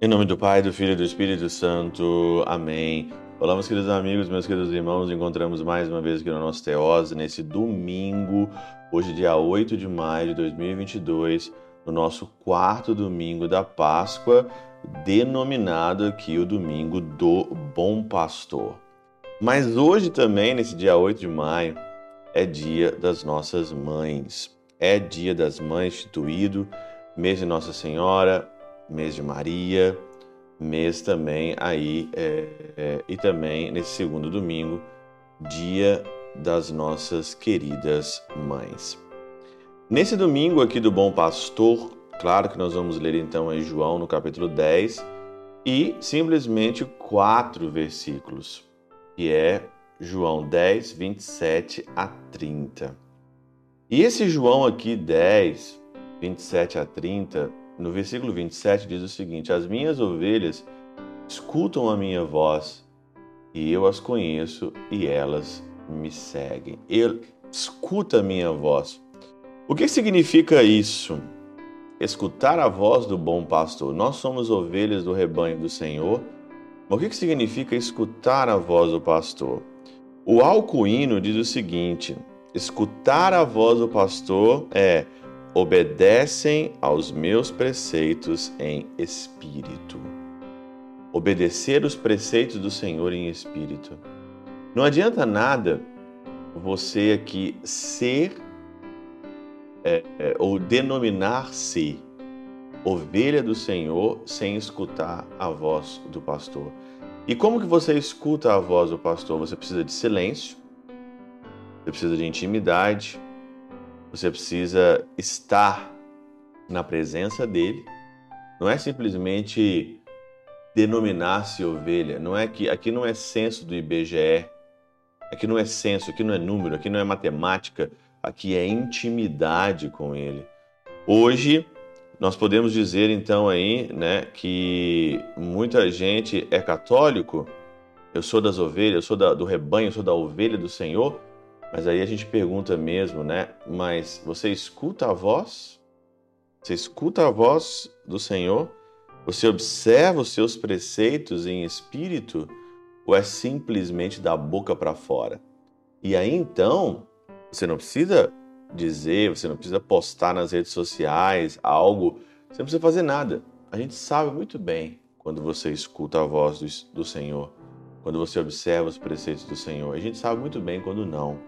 Em nome do Pai, do Filho e do Espírito Santo. Amém. Olá, meus queridos amigos, meus queridos irmãos. Encontramos mais uma vez aqui no nosso Teose, nesse domingo, hoje, dia 8 de maio de 2022, no nosso quarto domingo da Páscoa, denominado aqui o domingo do Bom Pastor. Mas hoje também, nesse dia 8 de maio, é dia das nossas mães. É dia das mães instituído, mês de Nossa Senhora, mês de Maria, mês também aí, é, é, e também nesse segundo domingo, dia das nossas queridas mães. Nesse domingo aqui do Bom Pastor, claro que nós vamos ler então em João no capítulo 10 e simplesmente quatro versículos, que é João 10, 27 a 30. E esse João aqui 10, 27 a 30, no versículo 27 diz o seguinte: As minhas ovelhas escutam a minha voz, e eu as conheço e elas me seguem. Ele escuta a minha voz. O que significa isso? Escutar a voz do bom pastor. Nós somos ovelhas do rebanho do Senhor. Mas o que significa escutar a voz do pastor? O alcuíno diz o seguinte: escutar a voz do pastor é obedecem aos meus preceitos em espírito. Obedecer os preceitos do Senhor em espírito. Não adianta nada você aqui ser é, é, ou denominar-se ovelha do Senhor sem escutar a voz do pastor. E como que você escuta a voz do pastor? Você precisa de silêncio, você precisa de intimidade, você precisa estar na presença dele. Não é simplesmente denominar-se ovelha. Não é que aqui não é censo do IBGE. Aqui não é censo, aqui não é número, aqui não é matemática, aqui é intimidade com ele. Hoje nós podemos dizer então aí, né, que muita gente é católico. Eu sou das ovelhas, eu sou da, do rebanho, eu sou da ovelha do Senhor, mas aí a gente pergunta mesmo, né? Mas você escuta a voz? Você escuta a voz do Senhor? Você observa os seus preceitos em espírito? Ou é simplesmente da boca para fora? E aí então, você não precisa dizer, você não precisa postar nas redes sociais algo, você não precisa fazer nada. A gente sabe muito bem quando você escuta a voz do, do Senhor, quando você observa os preceitos do Senhor. A gente sabe muito bem quando não.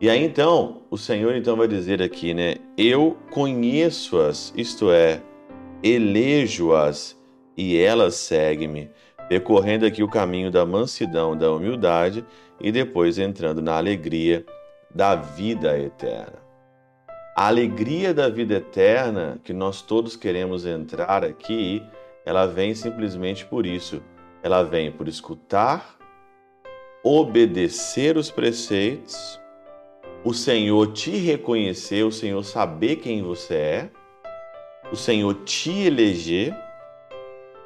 E aí então, o Senhor então vai dizer aqui, né? Eu conheço-as, isto é, elejo-as e elas seguem-me, percorrendo aqui o caminho da mansidão, da humildade e depois entrando na alegria da vida eterna. A alegria da vida eterna que nós todos queremos entrar aqui, ela vem simplesmente por isso. Ela vem por escutar, obedecer os preceitos o Senhor te reconhecer, o Senhor saber quem você é, o Senhor te eleger,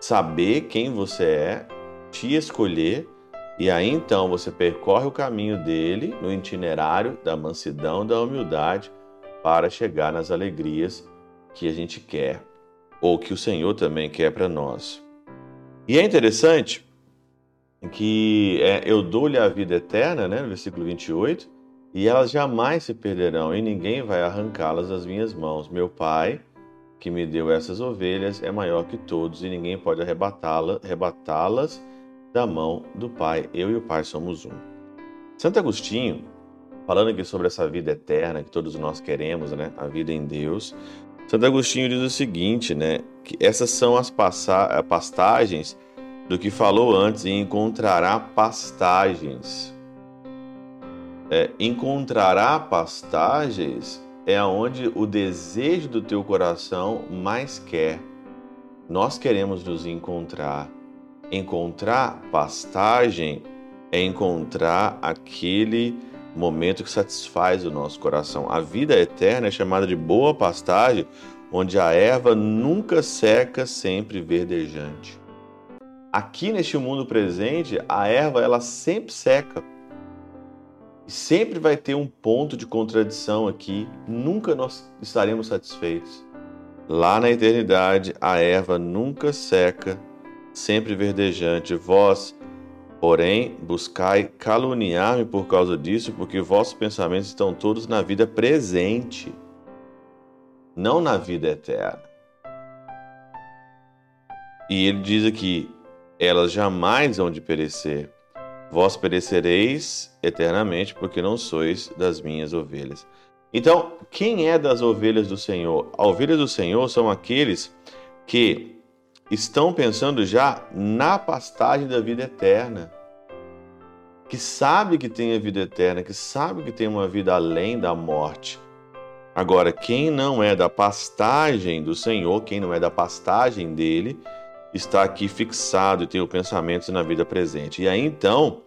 saber quem você é, te escolher, e aí então você percorre o caminho dele no itinerário da mansidão, da humildade, para chegar nas alegrias que a gente quer, ou que o Senhor também quer para nós. E é interessante que é, eu dou-lhe a vida eterna, né, no versículo 28, e elas jamais se perderão, e ninguém vai arrancá-las das minhas mãos. Meu Pai, que me deu essas ovelhas, é maior que todos, e ninguém pode arrebatá-las da mão do Pai. Eu e o Pai somos um. Santo Agostinho, falando aqui sobre essa vida eterna que todos nós queremos, né? A vida em Deus. Santo Agostinho diz o seguinte, né? Que essas são as pastagens do que falou antes e encontrará pastagens é, encontrará pastagens é onde o desejo do teu coração mais quer. Nós queremos nos encontrar. Encontrar pastagem é encontrar aquele momento que satisfaz o nosso coração. A vida eterna é chamada de boa pastagem, onde a erva nunca seca, sempre verdejante. Aqui neste mundo presente, a erva ela sempre seca Sempre vai ter um ponto de contradição aqui, nunca nós estaremos satisfeitos. Lá na eternidade, a erva nunca seca, sempre verdejante. Vós, porém, buscai caluniar-me por causa disso, porque vossos pensamentos estão todos na vida presente, não na vida eterna. E ele diz aqui: elas jamais hão de perecer. Vós perecereis eternamente, porque não sois das minhas ovelhas. Então, quem é das ovelhas do Senhor? As ovelhas do Senhor são aqueles que estão pensando já na pastagem da vida eterna, que sabe que tem a vida eterna, que sabe que tem uma vida além da morte. Agora, quem não é da pastagem do Senhor, quem não é da pastagem dele, está aqui fixado e tem o pensamento na vida presente. E aí então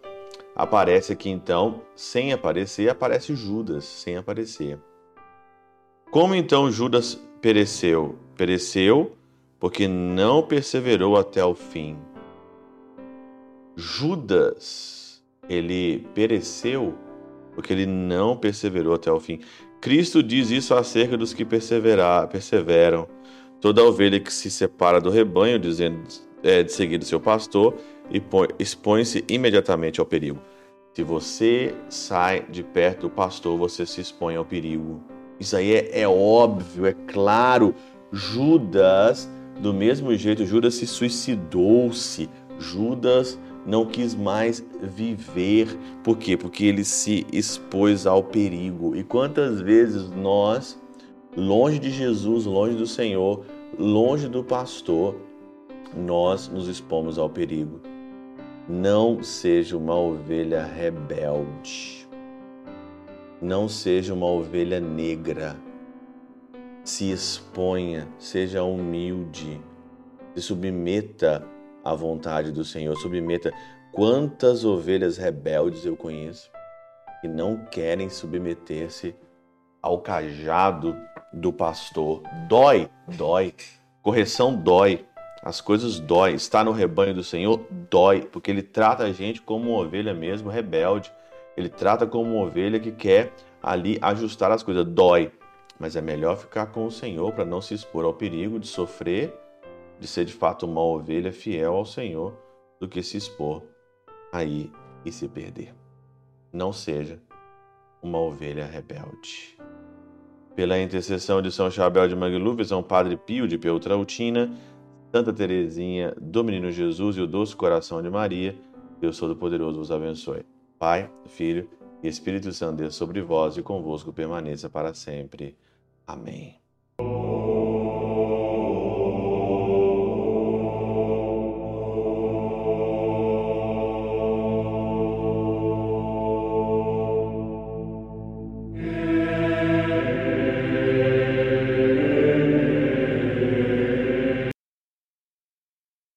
aparece aqui então, sem aparecer, aparece Judas, sem aparecer. Como então Judas pereceu? Pereceu porque não perseverou até o fim. Judas, ele pereceu porque ele não perseverou até o fim. Cristo diz isso acerca dos que perseverar, perseveram. Toda ovelha que se separa do rebanho, dizendo é, de seguir o seu pastor, expõe-se imediatamente ao perigo. Se você sai de perto do pastor, você se expõe ao perigo. Isso aí é, é óbvio, é claro. Judas, do mesmo jeito, Judas se suicidou-se. Judas não quis mais viver. Por quê? Porque ele se expôs ao perigo. E quantas vezes nós longe de Jesus, longe do Senhor, longe do pastor, nós nos expomos ao perigo. Não seja uma ovelha rebelde. Não seja uma ovelha negra. Se exponha, seja humilde. Se submeta à vontade do Senhor. Submeta. Quantas ovelhas rebeldes eu conheço que não querem submeter-se ao cajado do pastor. Dói, dói. Correção dói. As coisas dói. Estar no rebanho do Senhor dói, porque ele trata a gente como uma ovelha mesmo rebelde. Ele trata como uma ovelha que quer ali ajustar as coisas. Dói. Mas é melhor ficar com o Senhor para não se expor ao perigo de sofrer, de ser de fato uma ovelha fiel ao Senhor, do que se expor aí e se perder. Não seja uma ovelha rebelde pela intercessão de São Chabel de Mangluf, São Padre Pio de Peltrautina, Santa Teresinha do Menino Jesus e o Doce Coração de Maria, Deus Todo-Poderoso vos abençoe. Pai, Filho e Espírito Santo, Deus sobre vós e convosco permaneça para sempre. Amém.